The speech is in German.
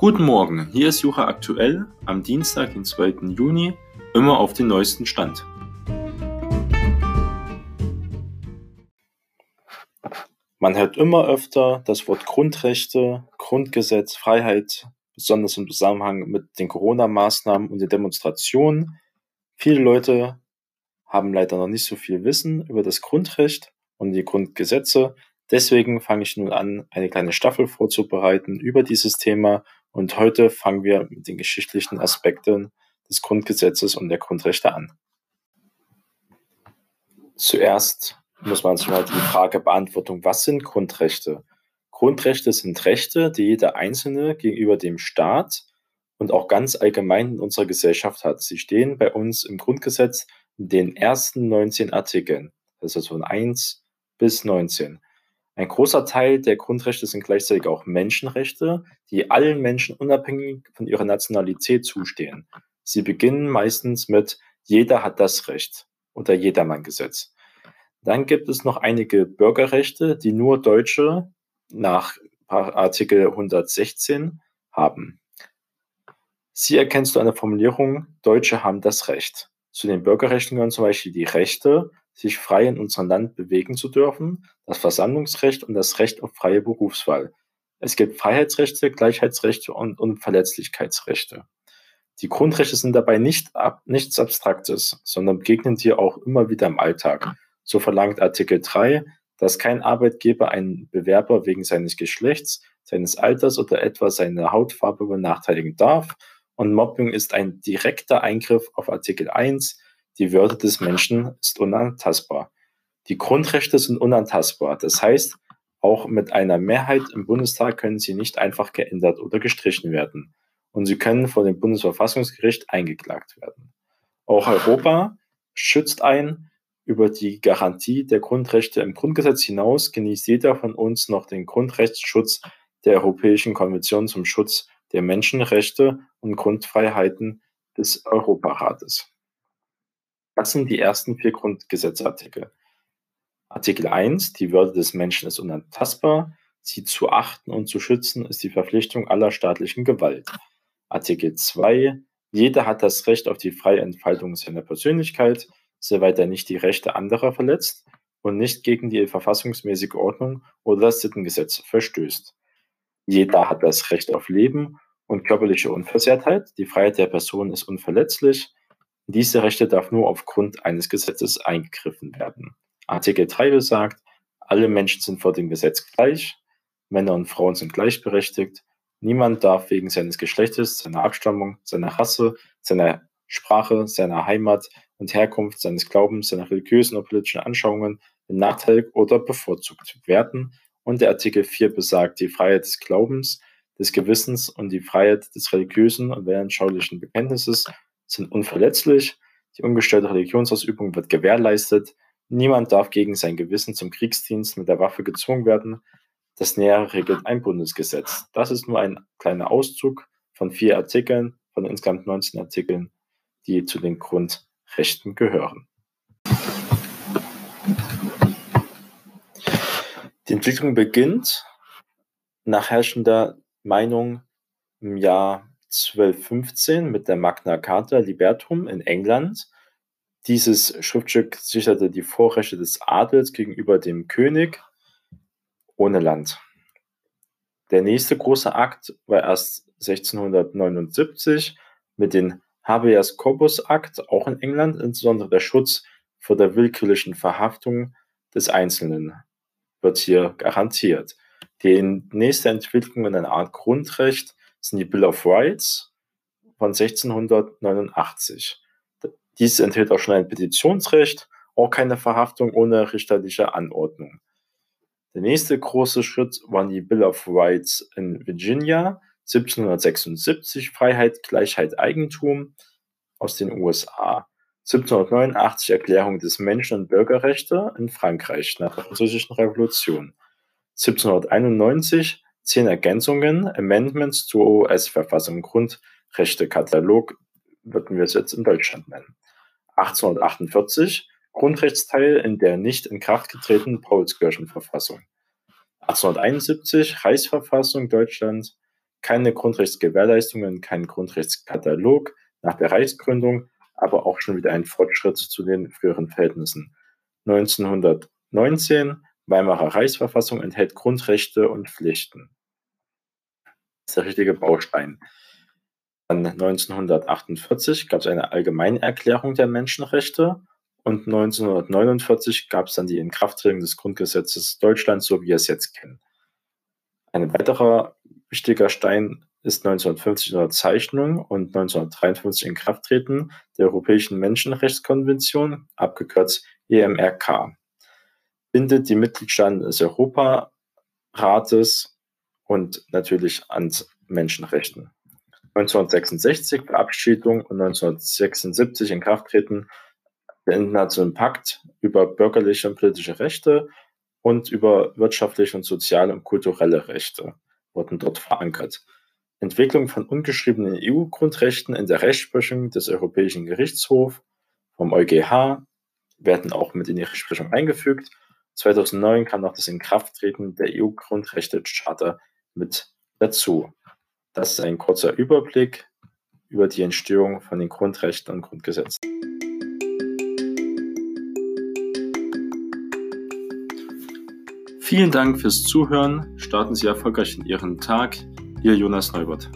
Guten Morgen, hier ist Jucha aktuell am Dienstag, den 2. Juni, immer auf den neuesten Stand. Man hört immer öfter das Wort Grundrechte, Grundgesetz, Freiheit, besonders im Zusammenhang mit den Corona-Maßnahmen und den Demonstrationen. Viele Leute haben leider noch nicht so viel Wissen über das Grundrecht und die Grundgesetze. Deswegen fange ich nun an, eine kleine Staffel vorzubereiten über dieses Thema und heute fangen wir mit den geschichtlichen Aspekten des Grundgesetzes und der Grundrechte an. Zuerst muss man sich mal die Frage beantworten, was sind Grundrechte? Grundrechte sind Rechte, die jeder Einzelne gegenüber dem Staat und auch ganz allgemein in unserer Gesellschaft hat. Sie stehen bei uns im Grundgesetz in den ersten 19 Artikeln, also von 1 bis 19. Ein großer Teil der Grundrechte sind gleichzeitig auch Menschenrechte, die allen Menschen unabhängig von ihrer Nationalität zustehen. Sie beginnen meistens mit jeder hat das Recht oder Jedermanngesetz. Dann gibt es noch einige Bürgerrechte, die nur Deutsche nach Artikel 116 haben. Sie erkennst du an der Formulierung, Deutsche haben das Recht. Zu den Bürgerrechten gehören zum Beispiel die Rechte, sich frei in unserem Land bewegen zu dürfen, das Versammlungsrecht und das Recht auf freie Berufswahl. Es gibt Freiheitsrechte, Gleichheitsrechte und Unverletzlichkeitsrechte. Die Grundrechte sind dabei nicht ab, nichts Abstraktes, sondern begegnen dir auch immer wieder im Alltag. So verlangt Artikel 3, dass kein Arbeitgeber einen Bewerber wegen seines Geschlechts, seines Alters oder etwa seiner Hautfarbe benachteiligen darf. Und Mobbing ist ein direkter Eingriff auf Artikel 1, die Würde des Menschen ist unantastbar. Die Grundrechte sind unantastbar. Das heißt, auch mit einer Mehrheit im Bundestag können sie nicht einfach geändert oder gestrichen werden. Und sie können vor dem Bundesverfassungsgericht eingeklagt werden. Auch Europa schützt ein. Über die Garantie der Grundrechte im Grundgesetz hinaus genießt jeder von uns noch den Grundrechtsschutz der Europäischen Konvention zum Schutz der Menschenrechte und Grundfreiheiten des Europarates. Das sind die ersten vier Grundgesetzartikel. Artikel 1, die Würde des Menschen ist unantastbar. Sie zu achten und zu schützen ist die Verpflichtung aller staatlichen Gewalt. Artikel 2, jeder hat das Recht auf die freie Entfaltung seiner Persönlichkeit, soweit er nicht die Rechte anderer verletzt und nicht gegen die verfassungsmäßige Ordnung oder das Sittengesetz verstößt. Jeder hat das Recht auf Leben und körperliche Unversehrtheit. Die Freiheit der Person ist unverletzlich. Diese Rechte darf nur aufgrund eines Gesetzes eingegriffen werden. Artikel 3 besagt, alle Menschen sind vor dem Gesetz gleich, Männer und Frauen sind gleichberechtigt, niemand darf wegen seines Geschlechtes, seiner Abstammung, seiner Rasse, seiner Sprache, seiner Heimat und Herkunft, seines Glaubens, seiner religiösen oder politischen Anschauungen benachteiligt oder bevorzugt werden. Und der Artikel 4 besagt die Freiheit des Glaubens, des Gewissens und die Freiheit des religiösen und weltanschaulichen Bekenntnisses sind unverletzlich, die ungestörte Religionsausübung wird gewährleistet, niemand darf gegen sein Gewissen zum Kriegsdienst mit der Waffe gezwungen werden. Das Nähere regelt ein Bundesgesetz. Das ist nur ein kleiner Auszug von vier Artikeln, von insgesamt 19 Artikeln, die zu den Grundrechten gehören. Die Entwicklung beginnt nach herrschender Meinung im Jahr 1215 mit der Magna Carta Libertum in England. Dieses Schriftstück sicherte die Vorrechte des Adels gegenüber dem König ohne Land. Der nächste große Akt war erst 1679 mit dem Habeas Corpus Akt, auch in England, insbesondere der Schutz vor der willkürlichen Verhaftung des Einzelnen wird hier garantiert. Die nächste Entwicklung in einer Art Grundrecht sind die Bill of Rights von 1689. Dies enthält auch schon ein Petitionsrecht, auch keine Verhaftung ohne richterliche Anordnung. Der nächste große Schritt waren die Bill of Rights in Virginia 1776, Freiheit, Gleichheit, Eigentum aus den USA. 1789 Erklärung des Menschen- und Bürgerrechte in Frankreich nach der Französischen Revolution. 1791 zehn Ergänzungen, Amendments zur US-Verfassung, Grundrechtekatalog, würden wir es jetzt in Deutschland nennen. 1848 Grundrechtsteil in der nicht in Kraft getretenen Paulskirchenverfassung. 1871 Reichsverfassung Deutschlands, keine Grundrechtsgewährleistungen, kein Grundrechtskatalog nach der Reichsgründung, aber auch schon wieder ein Fortschritt zu den früheren Verhältnissen. 1919 Weimarer Reichsverfassung enthält Grundrechte und Pflichten. Das ist der richtige Baustein. Dann 1948 gab es eine Allgemeinerklärung der Menschenrechte und 1949 gab es dann die Inkrafttreten des Grundgesetzes Deutschlands, so wie wir es jetzt kennen. Ein weiterer wichtiger Stein ist 1950 Unterzeichnung und 1953 Inkrafttreten der Europäischen Menschenrechtskonvention, abgekürzt EMRK. Bindet die Mitgliedstaaten des Europarates und natürlich an Menschenrechten. 1966 Verabschiedung und 1976 Inkrafttreten der Internationalen Pakt über bürgerliche und politische Rechte und über wirtschaftliche und soziale und kulturelle Rechte wurden dort verankert. Entwicklung von ungeschriebenen EU-Grundrechten in der Rechtsprechung des Europäischen Gerichtshofs vom EuGH werden auch mit in die Rechtsprechung eingefügt. 2009 kam noch das Inkrafttreten der EU-Grundrechtecharta mit dazu. Das ist ein kurzer Überblick über die Entstehung von den Grundrechten und Grundgesetzen. Vielen Dank fürs Zuhören. Starten Sie erfolgreich in Ihren Tag. Ihr Jonas Neubert.